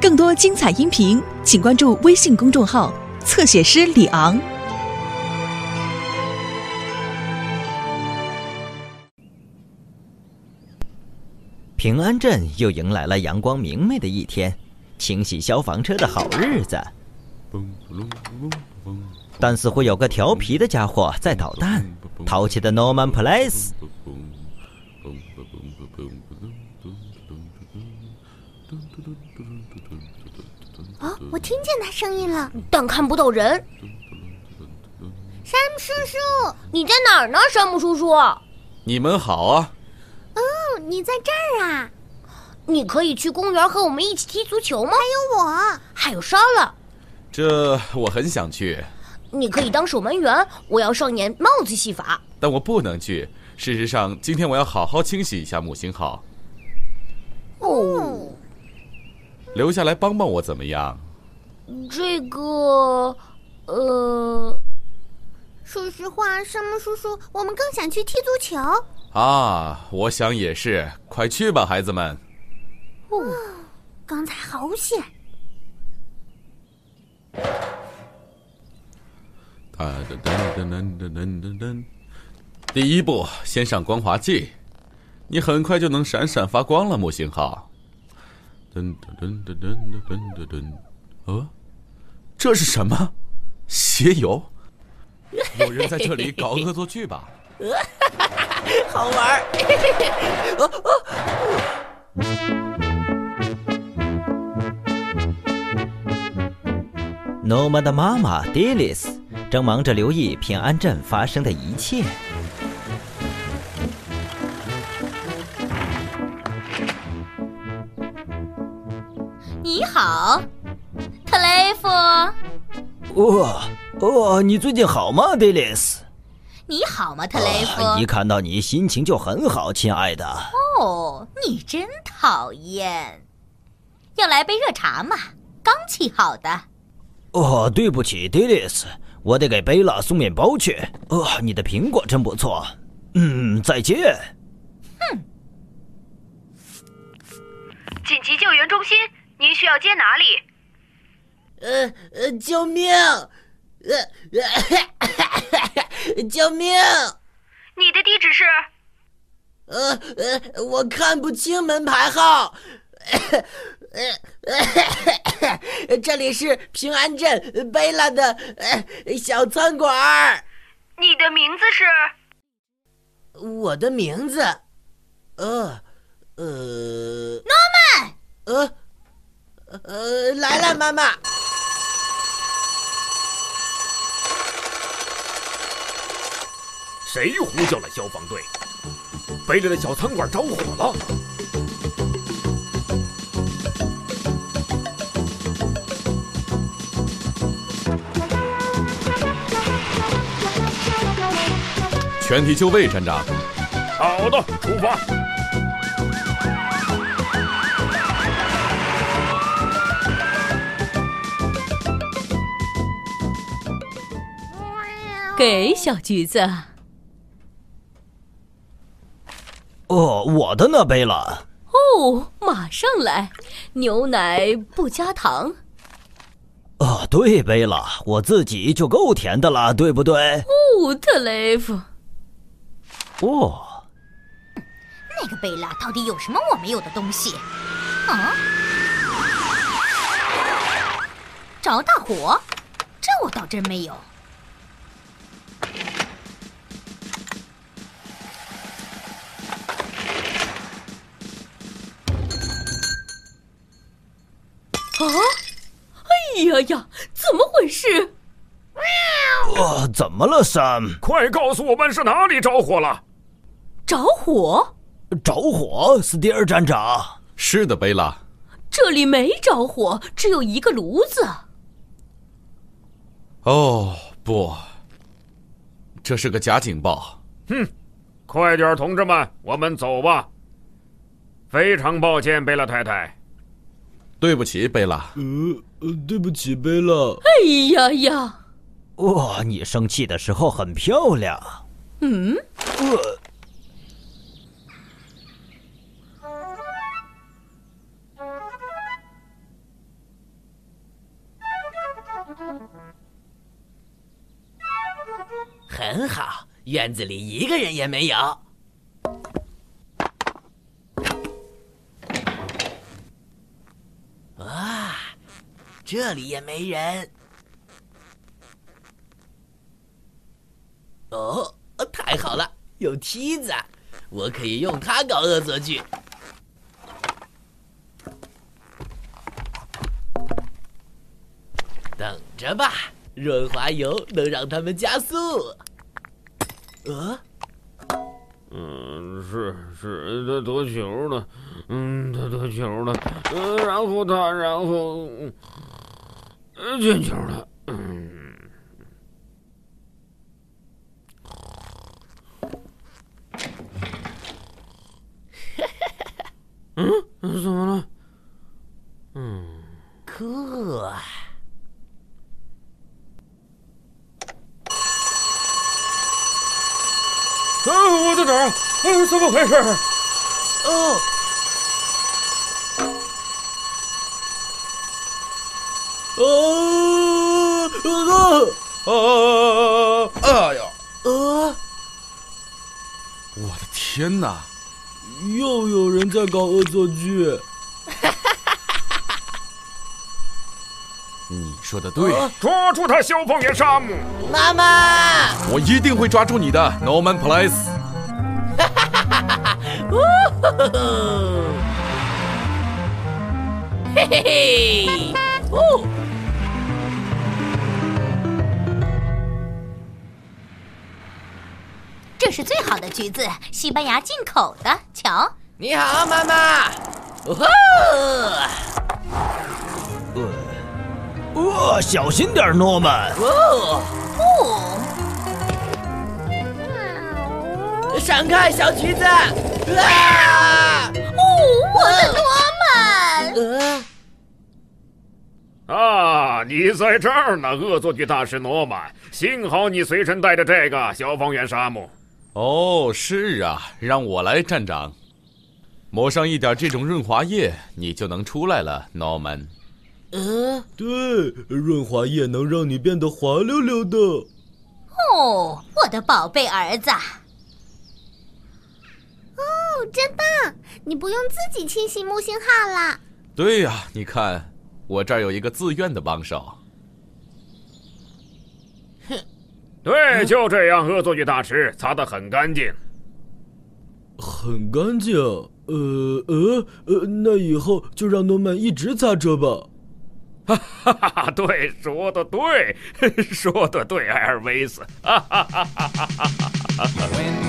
更多精彩音频，请关注微信公众号“侧写师李昂”。平安镇又迎来了阳光明媚的一天，清洗消防车的好日子。但似乎有个调皮的家伙在捣蛋，淘气的 Norman Place。哦，我听见他声音了，但看不到人。山姆叔叔，你在哪儿呢？山姆叔叔，你们好啊！哦，你在这儿啊？你可以去公园和我们一起踢足球吗？还有我，还有莎拉。这我很想去。你可以当守门员，我要上演帽子戏法。但我不能去。事实上，今天我要好好清洗一下木星号。哦，留下来帮帮我怎么样？这个，呃，说实话，山姆叔叔，我们更想去踢足球。啊，我想也是，快去吧，孩子们。哦，刚才好险！噔噔噔噔噔噔噔噔，第一步，先上光滑剂。你很快就能闪闪发光了，木星号。噔噔噔噔噔噔噔噔，呃，这是什么？鞋油？有人在这里搞恶作剧吧？好玩儿。诺玛的妈妈 d i l i s 正忙着留意平安镇发生的一切。哦哦，你最近好吗，？Delis？你好吗，特雷弗？一看到你，心情就很好，亲爱的。哦，你真讨厌。要来杯热茶吗？刚沏好的。哦，对不起，，Delis，，我得给贝拉送面包去。哦，你的苹果真不错。嗯，再见。哼。紧急救援中心。您需要接哪里？呃呃，救命！呃呃，救命！你的地址是？呃呃，我看不清门牌号。呃，这里是平安镇贝拉的小餐馆。你的名字是？我的名字？呃呃。Norman。呃。呃，来了，妈妈。谁呼叫了消防队？北里的小餐馆着火了。全体就位，站长。好的，出发。给小橘子。哦，我的那杯了。哦，马上来。牛奶不加糖。哦，对，杯了，我自己就够甜的了，对不对？哦，特雷弗。哦，那个贝拉到底有什么我没有的东西？啊？着大火？这我倒真没有。哎呀呀，怎么回事？哇，怎么了，Sam？快告诉我们是哪里着火了？着火？着火，斯蒂尔站长。是的，贝拉。这里没着火，只有一个炉子。哦，不，这是个假警报。哼，快点，同志们，我们走吧。非常抱歉，贝拉太太。对不起贝拉。呃呃对不起贝拉。哎呀呀。哇你生气的时候很漂亮。嗯？呃。很好院子里一个人也没有。这里也没人。哦，太好了，有梯子，我可以用它搞恶作剧。等着吧，润滑油能让他们加速。呃，嗯，是是，他得球了，嗯，他得球了，嗯，然后他，然后，进球了，嗯。嗯，怎么了？嗯，酷。啊！我在哪儿？啊，怎么回事？哦，哦，啊啊！哎呀！啊，我的天哪！又有人在搞恶作剧。你说的对，抓住他，消防员沙姆！妈妈，我一定会抓住你的，Norman Place。嘿嘿嘿，哦，是最好的橘子，西班牙进口的。瞧，你好，妈妈。哦吼！哦，小心点，诺曼！哦，哦，闪开，小橘子！啊！哦，我的诺曼！呃，啊，你在这儿呢，恶作剧大师诺曼。幸好你随身带着这个，消防员沙姆。哦，是啊，让我来站长。抹上一点这种润滑液，你就能出来了，Norman。呃，对，润滑液能让你变得滑溜溜的。哦，我的宝贝儿子！哦，真棒！你不用自己清洗木星号了。对呀、你看，我这儿有一个自愿的帮手。对，就这样，恶作剧大师擦得很干净。很干净。呃呃呃，那以后就让诺曼一直擦车吧。哈哈哈！对，说的对，说的对，艾尔维斯。哈哈哈哈哈哈！